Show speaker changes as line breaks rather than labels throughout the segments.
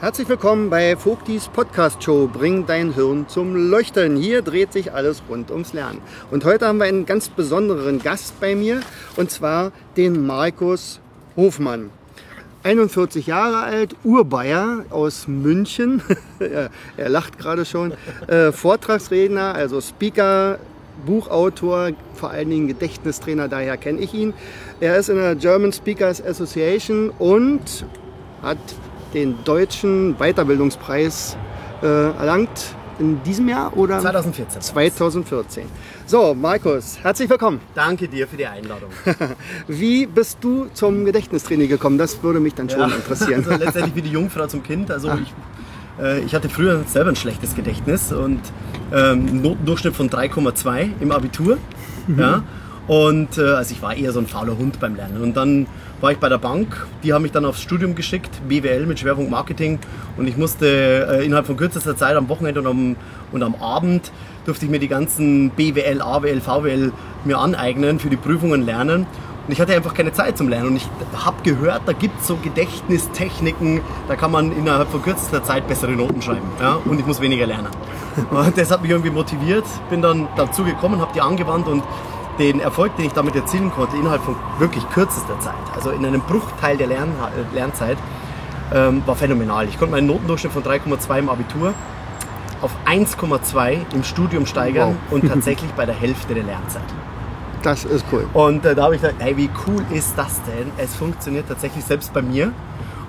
Herzlich willkommen bei Vogtis Podcast Show. Bring dein Hirn zum Leuchten. Hier dreht sich alles rund ums Lernen. Und heute haben wir einen ganz besonderen Gast bei mir und zwar den Markus Hofmann. 41 Jahre alt, Urbayer aus München. er, lacht gerade schon. Äh, Vortragsredner, also Speaker, Buchautor, vor allen Dingen Gedächtnistrainer, daher kenne ich ihn. Er ist in der German Speakers Association und hat den deutschen Weiterbildungspreis äh, erlangt in diesem Jahr oder
2014.
2014. So, Markus, herzlich willkommen.
Danke dir für die Einladung.
Wie bist du zum Gedächtnistraining gekommen? Das würde mich dann schon ja, interessieren.
Also letztendlich wie die Jungfrau zum Kind. Also ah. ich, äh, ich hatte früher selber ein schlechtes Gedächtnis und ähm, Notendurchschnitt von 3,2 im Abitur. Mhm. Ja. Und äh, also ich war eher so ein fauler Hund beim Lernen. Und dann war ich bei der Bank, die haben mich dann aufs Studium geschickt, BWL mit Schwerpunkt Marketing. Und ich musste äh, innerhalb von kürzester Zeit am Wochenende und am, und am Abend durfte ich mir die ganzen BWL, AWL, VWL mir aneignen, für die Prüfungen lernen. Und ich hatte einfach keine Zeit zum Lernen. Und ich habe gehört, da gibt es so Gedächtnistechniken, da kann man innerhalb von kürzester Zeit bessere Noten schreiben. Ja? Und ich muss weniger lernen. Und das hat mich irgendwie motiviert. Bin dann dazu gekommen, habe die angewandt und den Erfolg, den ich damit erzielen konnte, innerhalb von wirklich kürzester Zeit, also in einem Bruchteil der Lern Lernzeit, ähm, war phänomenal. Ich konnte meinen Notendurchschnitt von 3,2 im Abitur auf 1,2 im Studium steigern wow. und tatsächlich bei der Hälfte der Lernzeit.
Das ist cool.
Und äh, da habe ich gedacht, hey, wie cool ist das denn? Es funktioniert tatsächlich selbst bei mir.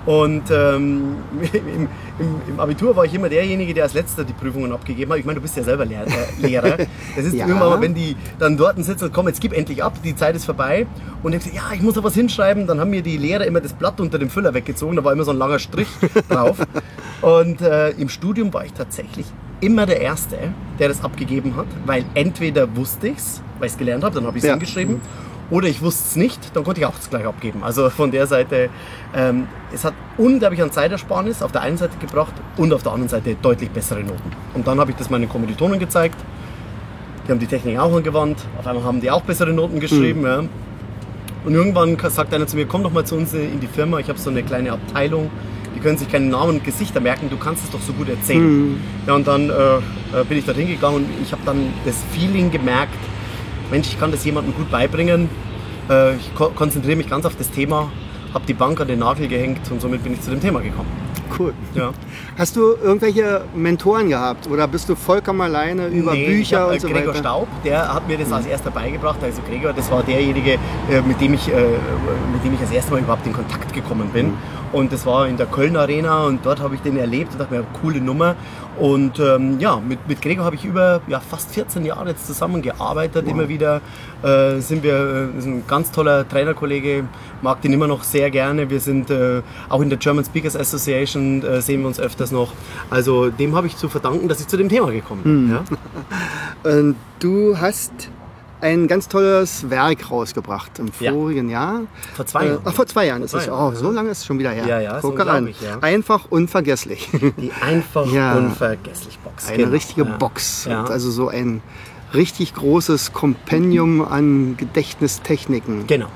Und ähm, im, im, im, Abitur war ich immer derjenige, der als letzter die Prüfungen abgegeben hat. Ich meine, du bist ja selber Lehr äh, Lehrer. Das ist ja. immer, wenn die dann dort sitzen und komm, jetzt gib endlich ab, die Zeit ist vorbei. Und ich gesagt, ja, ich muss noch was hinschreiben. Dann haben mir die Lehrer immer das Blatt unter dem Füller weggezogen. Da war immer so ein langer Strich drauf. Und äh, im Studium war ich tatsächlich immer der Erste, der das abgegeben hat, weil entweder wusste ich es, weil ich es gelernt habe, dann habe ich es ja. hingeschrieben. Oder ich wusste es nicht, dann konnte ich auch es gleich abgeben. Also von der Seite, ähm, es hat unglaublich an Zeitersparnis auf der einen Seite gebracht und auf der anderen Seite deutlich bessere Noten. Und dann habe ich das meinen Kommilitonen gezeigt. Die haben die Technik auch angewandt. Auf einmal haben die auch bessere Noten geschrieben. Mhm. Ja. Und irgendwann sagt einer zu mir, komm doch mal zu uns in die Firma, ich habe so eine kleine Abteilung, die können sich keine Namen und Gesichter merken, du kannst es doch so gut erzählen. Mhm. Ja, und dann äh, äh bin ich da hingegangen und ich habe dann das Feeling gemerkt, Mensch, ich kann das jemandem gut beibringen. Äh, ich ko konzentriere mich ganz auf das Thema, habe die Bank an den Nagel gehängt und somit bin ich zu dem Thema gekommen.
Cool. Ja. Hast du irgendwelche Mentoren gehabt oder bist du vollkommen alleine über nee, Bücher hab, und so
Gregor
weiter?
Staub, der hat mir das als erster beigebracht. Also Gregor, das war derjenige, äh, mit dem ich, äh, mit dem ich das erste Mal überhaupt in Kontakt gekommen bin. Mhm. Und das war in der Köln Arena und dort habe ich den erlebt und dachte mir, coole Nummer. Und ähm, ja, mit, mit Gregor habe ich über ja, fast 14 Jahre jetzt zusammengearbeitet. Wow. Immer wieder äh, sind wir, äh, ist ein ganz toller Trainerkollege, mag den immer noch sehr gerne. Wir sind äh, auch in der German Speakers Association, äh, sehen wir uns öfters noch. Also dem habe ich zu verdanken, dass ich zu dem Thema gekommen bin. Mhm.
Ja? du hast ein ganz tolles Werk rausgebracht im vorigen ja. Jahr.
Vor zwei Jahren. Äh,
ach, vor zwei Jahren ist es. Oh, so lange ist es schon wieder her.
Ja, ja,
Guck so an. Ich, ja. Einfach unvergesslich.
Die einfach ja. unvergesslich Box.
Eine genau. richtige ja. Box. Also so ein richtig großes Kompendium an Gedächtnistechniken.
Genau.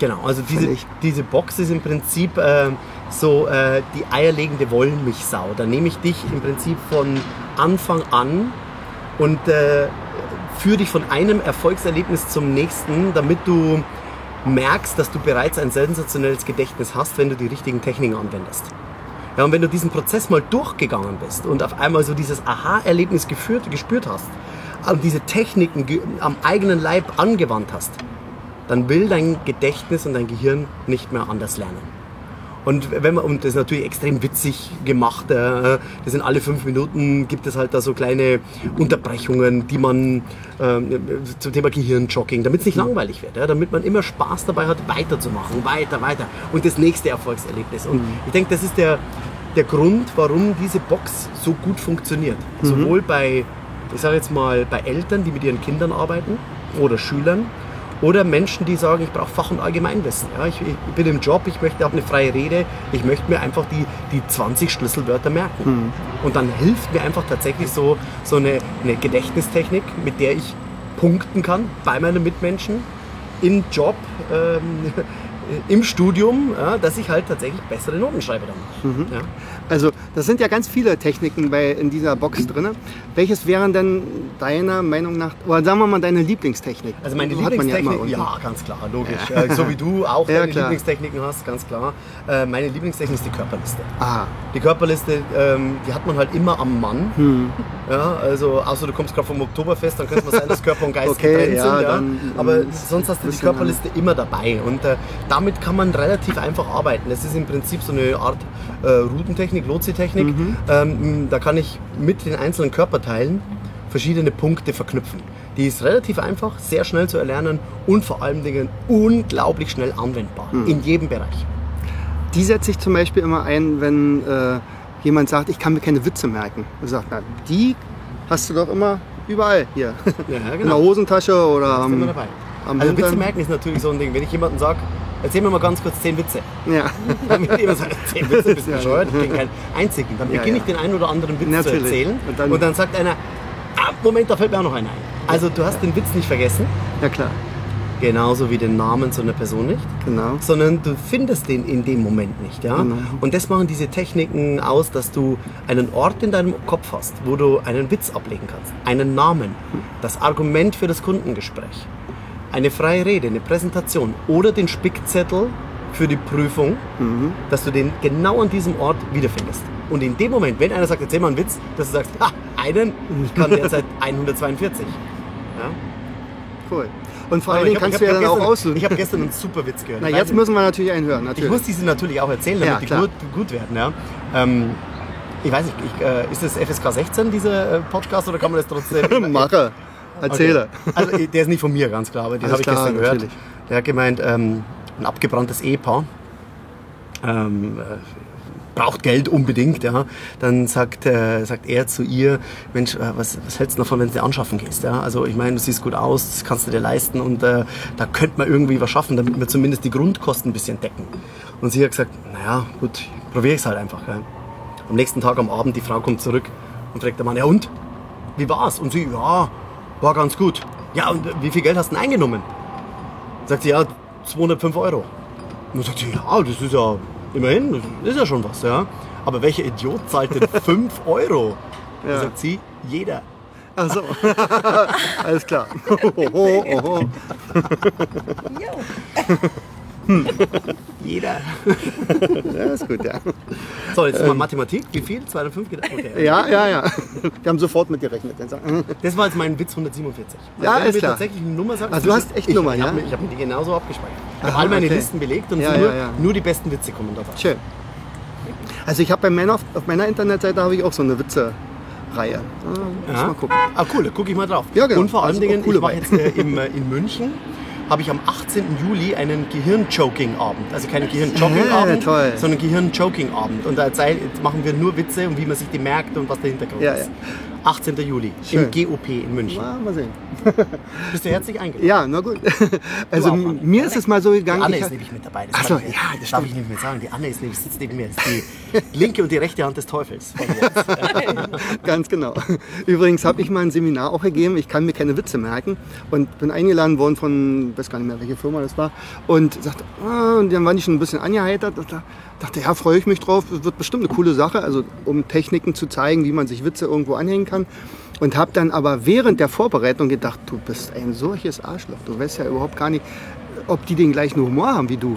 Genau, also diese, diese Box ist im Prinzip äh, so äh, die eierlegende Wollmilchsau. Da nehme ich dich im Prinzip von Anfang an und äh, führe dich von einem Erfolgserlebnis zum nächsten, damit du merkst, dass du bereits ein sensationelles Gedächtnis hast, wenn du die richtigen Techniken anwendest. Ja, und wenn du diesen Prozess mal durchgegangen bist und auf einmal so dieses Aha-Erlebnis gespürt hast und diese Techniken am eigenen Leib angewandt hast, dann will dein Gedächtnis und dein Gehirn nicht mehr anders lernen. Und wenn man, und das ist natürlich extrem witzig gemacht. Äh, das sind alle fünf Minuten gibt es halt da so kleine Unterbrechungen, die man äh, zum Thema Gehirnjogging, damit es nicht langweilig wird, ja, damit man immer Spaß dabei hat, weiterzumachen, weiter, weiter. Und das nächste Erfolgserlebnis. Und ich denke, das ist der, der Grund, warum diese Box so gut funktioniert. Sowohl bei, ich sage jetzt mal, bei Eltern, die mit ihren Kindern arbeiten oder Schülern oder Menschen, die sagen, ich brauche Fach- und Allgemeinwissen. Ja, ich, ich bin im Job, ich möchte auch eine freie Rede, ich möchte mir einfach die, die 20 Schlüsselwörter merken. Und dann hilft mir einfach tatsächlich so, so eine, eine Gedächtnistechnik, mit der ich punkten kann bei meinen Mitmenschen, im Job, ähm, im Studium, ja, dass ich halt tatsächlich bessere Noten schreibe dann. Ja.
Also das sind ja ganz viele Techniken bei, in dieser Box drin. Welches wären denn deiner Meinung nach, oder sagen wir mal deine Lieblingstechnik?
Also meine
Hat man ja
Lieblingstechnik, ja,
irgendwie.
ganz klar, logisch. So wie du auch
Ja,
deine
klar.
Lieblingstechniken hast, ganz klar. Äh, meine Lieblingstechnik ist die Körperliste.
Ah,
Die Körperliste, ähm, die hat man halt immer am Mann.
Hm.
Ja, also außer du kommst gerade vom Oktoberfest, dann könnte mal sein, dass Körper und Geist
Okay,
getrennt
ja,
sind. Ja.
dann,
Aber sonst hast du die Körperliste immer dabei. Und äh, damit kann man relativ einfach arbeiten. Das ist im Prinzip so eine Art äh, Routentechnik, Lotsi-Technik.
Mhm.
Ähm, da kann ich mit den einzelnen Körperteilen verschiedene Punkte verknüpfen. Die ist relativ einfach, sehr schnell zu erlernen und vor allen Dingen unglaublich schnell anwendbar.
Mhm.
In jedem Bereich.
die setze ich zum Beispiel immer ein, wenn äh, jemand sagt, ich kann mir keine Witze merken. Er sagt, na, die hast du doch immer überall hier.
Ja,
In der Hosentasche oder
Ist immer dabei.
Am
Also Witze merken ist natürlich so ein Ding. Wenn ich jemandem sage, erzähl mir mal ganz kurz zehn Witze.
Ja,
wird jemand sagen, zehn Witze, bist du bescheuert? Ich kenne keinen einzigen. Dann beginne ich den einen oder anderen Witz
Natürlich.
zu erzählen.
Und
Und
dann-
dann, sagt einer, ah, Moment, da fällt mir auch noch einer ein. Also du hast den Witz nicht vergessen,
ja klar,
genauso wie den Namen so einer Person nicht,
genau.
sondern du findest den in dem Moment nicht. Ja?
Genau.
Und das machen diese Techniken aus, dass du einen Ort in deinem Kopf hast, wo du einen Witz ablegen kannst, einen Namen, das Argument für das Kundengespräch, eine freie Rede, eine Präsentation oder den Spickzettel für die Prüfung, dass du den genau an diesem Ort wiederfindest. Und in dem Moment, wenn einer sagt, erzähl mal einen Witz, dass du sagst, ha, einen, ich kann derzeit 142. Ja?
Cool. Und vor allen Dingen
ich hab-
kannst
ich
du
hab
ja dann auch aussuchen.
Ich habe gestern einen super Witz gehört.
Na,
Ich
jetzt
weiß-
müssen wir natürlich einen hören,
ich
natürlich.
muss diese natürlich auch erzählen, damit
Ja,
die gut, gut werden. Ja. Ähm, ich weiß nicht, ich, äh, ist das FSK 16, dieser äh, Podcast, oder kann man das trotzdem...
Mache, erzähle.
Okay. Also der ist nicht von mir, ganz klar, aber den habe ich gestern gehört.
natürlich.
Der hat gemeint, ähm, ein abgebranntes Ehepaar ähm, äh, braucht Geld unbedingt, ja. Dann sagt, äh, sagt er zu ihr, Mensch, äh, was, was hältst du davon, wenn du dir anschaffen gehst? Ja? Also ich meine, du siehst gut aus, das kannst du dir leisten und äh, da könnte man irgendwie was schaffen, damit wir zumindest die Grundkosten ein bisschen decken. Und sie hat gesagt, naja, gut, probiere ich es halt einfach. Ja. Am nächsten Tag am Abend, die Frau kommt zurück und fragt der Mann, ja und? Wie war's? Und sie, ja, war ganz gut. Ja, und wie viel Geld hast du denn eingenommen? Sagt sie, ja, 205 Euro. Und dann sagt sie, ja, das ist ja immerhin, das ist ja schon was, ja. Aber welcher Idiot zahlt denn 5 Euro?
Ja.
Dann sagt sie, jeder.
Ach so. Alles klar. Oho, oho.
Jeder.
Ja, ist gut, ja.
So, jetzt mal Mathematik. Wie viel? 205? geht- Okay.
Ähm. Ja, ja, ja. Wir haben sofort mitgerechnet.
Das war jetzt mein Witz 147.
Ja,
wenn du
ist klar.
tatsächlich eine Nummer sagst,
Also du hast echt
ich,
Nummern,
ich
ja?
Hab ich habe mir die genauso abgespeichert. Ich habe all meine
okay.
Listen belegt und
Ja,
nur,
ja, ja.
nur die besten Witze kommen drauf.
Schön. Also ich habe bei meiner, auf meiner Internetseite habe ich auch so eine Witze-Reihe. Ja, muss
Ja.
mal gucken.
Ah, cool, gucke ich mal drauf.
Ja, genau.
Und vor allen
Also
Dingen, ich
Weine.
jetzt äh, im, äh, in München, habe ich am 18. Juli einen Gehirn-Choking-Abend. Also keinen Gehirn-Choking-Abend,
toll.
sondern Gehirn-Choking-Abend. Und da machen wir nur Witze und wie man sich die merkt und was der Hintergrund
Ja,
ist.
ja.
18. Juli
Schön.
im GOP in München.
Ja, mal sehen.
Bist du herzlich eingeladen?
Ja, na gut. Also
auch, Anne.
mir ist es mal so
Die
gegangen.
Anne
ich-
ist nämlich mit dabei. Das
Ach so,
kann ich-
ja, das
darf ich nicht mehr sagen. Die Anne ist nämlich, sitzt neben mir. Das ist die linke und die rechte Hand des Teufels.
Ganz genau. Übrigens habe ich mal ein Seminar auch gegeben. Ich kann mir keine Witze merken und bin eingeladen worden von, weiß gar nicht mehr, welche Firma das war. Und sagte, ah, und dann war ich schon ein bisschen angeheitert. Und da dachte, ja, freue ich mich drauf. Wird bestimmt eine coole Sache. Also um Techniken zu zeigen, wie man sich Witze irgendwo anhängen kann. Und habe dann aber während der Vorbereitung gedacht, du bist ein solches Arschloch. Du weißt ja überhaupt gar nicht, ob die den gleichen Humor haben wie du.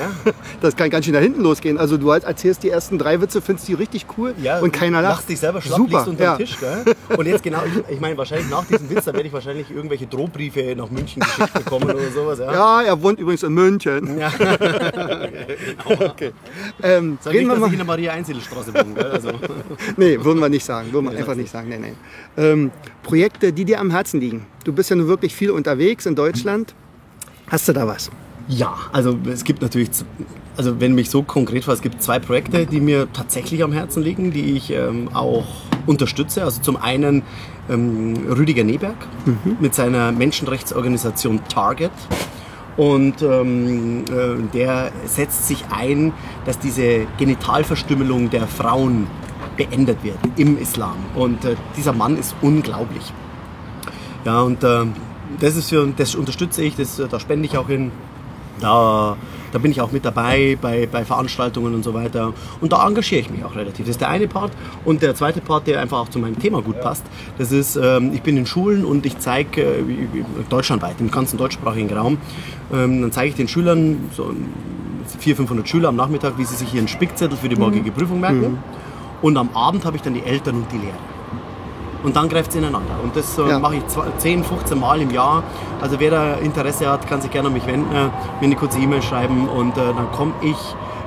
Das kann ganz schön nach hinten losgehen. Also du halt erzählst die ersten drei Witze, findest die richtig cool und keiner lacht.
Lachst dich selber schlapp,
Super.
unter
ja.
dem Tisch. Gell? Und jetzt genau, ich, ich meine, wahrscheinlich nach diesem Witz, da werde ich wahrscheinlich irgendwelche Drohbriefe nach München geschickt bekommen oder sowas. Ja.
Ja, er wohnt übrigens in München.
Ja.
Okay. Ähm,
Sag
reden
nicht,
wir
dass ich in
mal.
der Maria-Einzelstraße wohne. Also,
Nee, würden wir nicht sagen. Würden wir einfach nicht sagen. Nee, nee. Ähm, Projekte, die dir am Herzen liegen. Du bist ja nun wirklich viel unterwegs in Deutschland. Hast du da was?
Ja, also es gibt natürlich, also wenn mich so konkret war, es gibt zwei Projekte, die mir tatsächlich am Herzen liegen, die ich ähm, auch unterstütze. Also zum einen ähm, Rüdiger Neberg mit seiner Menschenrechtsorganisation Target. Und ähm, äh, der setzt sich ein, dass diese Genitalverstümmelung der Frauen beendet wird im Islam. Und äh, dieser Mann ist unglaublich. Ja, und ähm, das ist für, das unterstütze ich, das, äh, da spende ich auch hin. Da, da bin ich auch mit dabei bei, bei Veranstaltungen und so weiter. Und da engagiere ich mich auch relativ. Das ist der eine Part. Und der zweite Part, der einfach auch zu meinem Thema gut passt, das ist, ähm, ich bin in Schulen und ich zeige äh, deutschlandweit, im ganzen deutschsprachigen Raum, ähm, dann zeige ich den Schülern, so 400, 500 Schüler am Nachmittag, wie sie sich ihren Spickzettel für die morgige Prüfung merken. Und am Abend habe ich dann die Eltern und die Lehrer. Und dann greift es ineinander. Und das äh,
Ja.
mache ich zwei- 10, 15 Mal im Jahr. Also wer da Interesse hat, kann sich gerne an mich wenden, äh, mir eine kurze E-Mail schreiben und äh, dann komme ich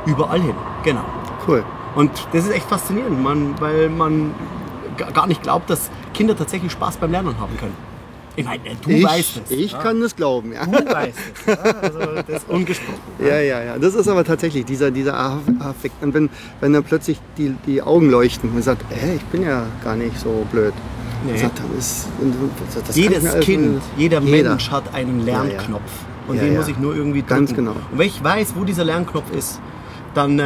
überall hin. Genau.
Cool.
Und das ist echt faszinierend, man, weil man ga- gar nicht glaubt, dass Kinder tatsächlich Spaß beim Lernen haben können. Ich meine, äh, du
ich
weißt es.
ich
ja?
kann es glauben. Ja.
Du weißt es. Ja? Also das ist ungesprochen.
Ja, ja, ja. Das ist aber tatsächlich dieser, dieser Affekt. Und wenn, wenn dann plötzlich die, die Augen leuchten und man sagt, hey, ich bin ja gar nicht so blöd.
Nee.
Sagt, ist,
Jedes
alles-
Kind, jeder,
Jeder.
Mensch hat einen Lernknopf. Und
Ja,
den
ja.
muss ich nur irgendwie drücken.
Ganz genau.
Und wenn ich weiß, wo dieser Lernknopf ist, dann, äh,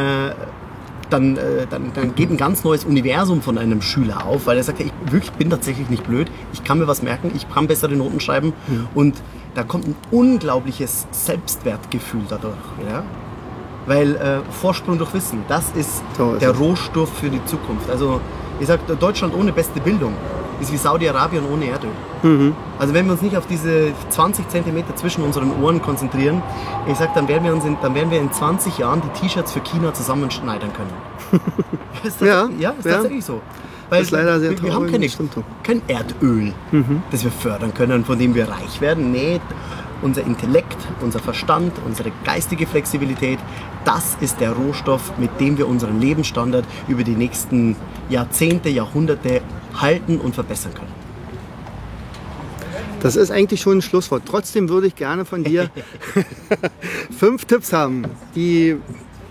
dann, äh, dann, dann geht ein ganz neues Universum von einem Schüler auf, weil er sagt, ich wirklich bin tatsächlich nicht blöd, ich kann mir was merken, ich kann bessere Noten schreiben und da kommt ein unglaubliches Selbstwertgefühl dadurch. Ja? Weil äh, Vorsprung durch Wissen, das ist
So ist
der
es.
Rohstoff für die Zukunft. Also ich sage, Deutschland ohne beste Bildung ist wie Saudi-Arabien ohne Erdöl.
Mhm.
Also wenn wir uns nicht auf diese 20 Zentimeter zwischen unseren Ohren konzentrieren, ich sag, dann werden wir uns in, dann werden wir in 20 Jahren die T-Shirts für China zusammenschneidern können. ist
Ja,
tatsächlich- ja, ist
ja.
tatsächlich so. Weil
ist leider sehr
wir, wir haben keine,
das
kein Erdöl, das wir fördern können, von dem wir reich werden. Nee, unser Intellekt, unser Verstand, unsere geistige Flexibilität, das ist der Rohstoff, mit dem wir unseren Lebensstandard über die nächsten Jahrzehnte, Jahrhunderte halten und verbessern können.
Das ist eigentlich schon ein Schlusswort. Trotzdem würde ich gerne von dir fünf Tipps haben, die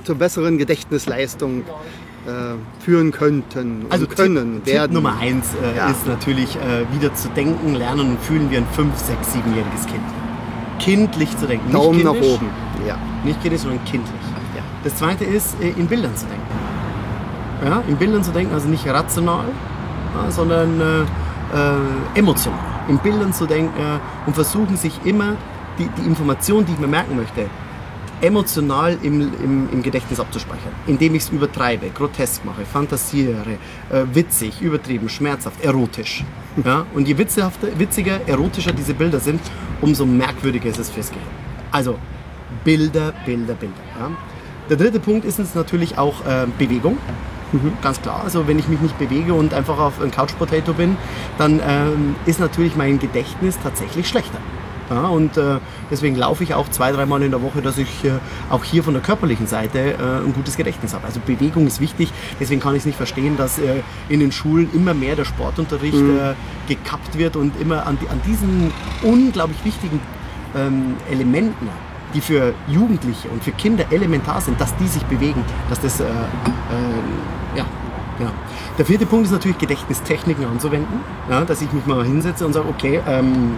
zur besseren Gedächtnisleistung äh, führen könnten
Also
können
Tipp,
werden.
Tipp Nummer eins äh,
Ja.
ist natürlich äh, wieder zu denken, lernen und fühlen wie ein 5, 6, 7-jähriges Kind. Kindlich zu denken.
Daumen
nicht
nach
kindisch,
oben. Ja.
Nicht kindisch, sondern kindlich.
Ja.
Das zweite ist, äh, in Bildern zu denken. Ja, in Bildern zu denken, also nicht rational, sondern äh, äh, emotional. In Bildern zu denken äh, und versuchen sich immer die, die Information, die ich mir merken möchte, emotional im, im, im Gedächtnis abzuspeichern, indem ich es übertreibe, grotesk mache, fantasiere, äh, witzig, übertrieben, schmerzhaft, erotisch. Ja? Und je witzhafter, witziger, erotischer diese Bilder sind, umso merkwürdiger ist es fürs Gehirn. Also Bilder, Bilder, Bilder. Ja? Der dritte Punkt ist uns natürlich auch äh, Bewegung. Ganz klar. Also wenn ich mich nicht bewege und einfach auf ein Couch Potato bin, dann ähm, ist natürlich mein Gedächtnis tatsächlich schlechter. Ja, und äh, deswegen laufe ich auch zwei, dreimal in der Woche, dass ich äh, auch hier von der körperlichen Seite äh, ein gutes Gedächtnis habe. Also Bewegung ist wichtig. Deswegen kann ich es nicht verstehen, dass äh, in den Schulen immer mehr der Sportunterricht äh, gekappt wird und immer an, an diesen unglaublich wichtigen ähm, Elementen, die für Jugendliche und für Kinder elementar sind, dass die sich bewegen, dass das, äh, äh, ja, genau. Der vierte Punkt ist natürlich Gedächtnistechniken anzuwenden, ja, dass ich mich mal hinsetze und sage, okay, ähm,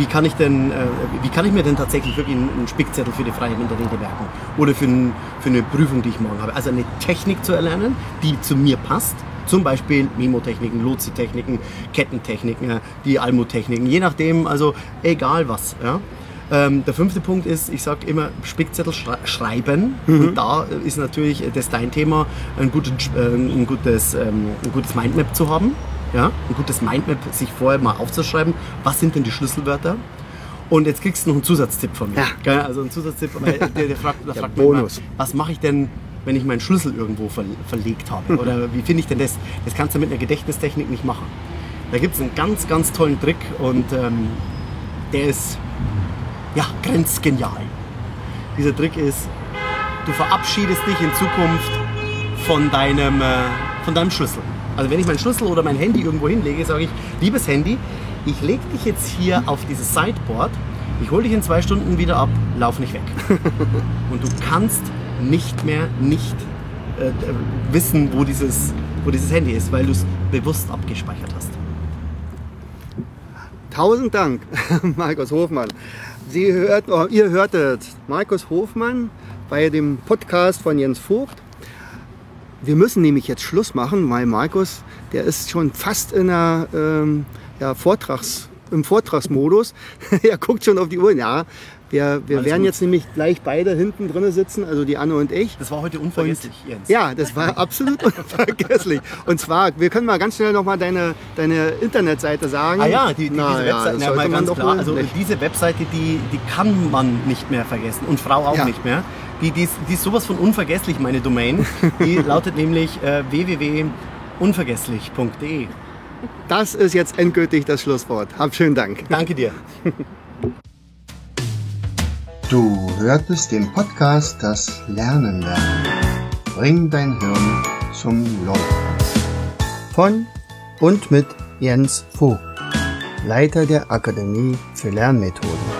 wie kann ich denn, äh, wie kann ich mir denn tatsächlich wirklich einen einen Spickzettel für die Freiheit in der Rede merken? Oder für, ein, für eine Prüfung, die ich morgen habe. Also eine Technik zu erlernen, die zu mir passt. Zum Beispiel Memotechniken, Lozi-Techniken, Kettentechniken, die Almo-Techniken, je nachdem, also egal was. Ja? Ähm, der fünfte Punkt ist, ich sage immer Spickzettel schrei schreiben. Und da äh, ist natürlich äh, das dein Thema, ein gutes, äh, ein gutes, ähm, ein gutes Mindmap zu haben. Ja? Ein gutes Mindmap sich vorher mal aufzuschreiben, was sind denn die Schlüsselwörter. Und jetzt kriegst du noch einen Zusatztipp von mir.
Ja.
Also einen Zusatztipp, weil der, der fragt, der fragt
Bonus.
was mache ich denn, wenn ich meinen Schlüssel irgendwo ver verlegt habe? Oder wie finde ich denn das? Das kannst du mit einer Gedächtnistechnik nicht machen. Da gibt es einen ganz, ganz tollen Trick und ähm, der ist ja grenzgenial. Dieser Trick ist, du verabschiedest dich in Zukunft von deinem, äh, von deinem Schlüssel. Also wenn ich meinen Schlüssel oder mein Handy irgendwo hinlege, sage ich, liebes Handy, ich lege dich jetzt hier auf dieses Sideboard, ich hole dich in zwei Stunden wieder ab, lauf nicht weg. Und du kannst nicht mehr nicht äh, äh, wissen, wo dieses, wo dieses Handy ist, weil du es bewusst abgespeichert hast.
Tausend Dank, Markus Hofmann. Sie hört, oh, ihr hörtet Markus Hofmann bei dem Podcast von Jens Vogt. Wir müssen nämlich jetzt Schluss machen, weil Markus, der ist schon fast in der, ähm, ja, Vortrags, im Vortragsmodus. er guckt schon auf die Uhr. Ja, wir, wir werden
gut.
jetzt nämlich gleich beide hinten drin sitzen, also die Anne und ich.
Das war heute unvergesslich, Jens.
Ja, das war absolut unvergesslich. Und zwar, wir können mal ganz schnell nochmal deine, deine Internetseite sagen.
Ah ja, die, die,
Na
diese Webseite, ja,
man
ganz klar. Also
nicht.
diese Webseite, die, die kann man nicht mehr vergessen und Frau auch
Ja.
nicht mehr. Die, die, ist, die ist sowas von unvergesslich, meine Domain. Die lautet nämlich äh, www.unvergesslich.de.
Das ist jetzt endgültig das Schlusswort. Hab schönen Dank.
Danke dir.
Du hörtest den Podcast Das Lernen lernen. Bring dein Hirn zum Leuchten. Von und mit Jens Vogt, Leiter der Akademie für Lernmethoden.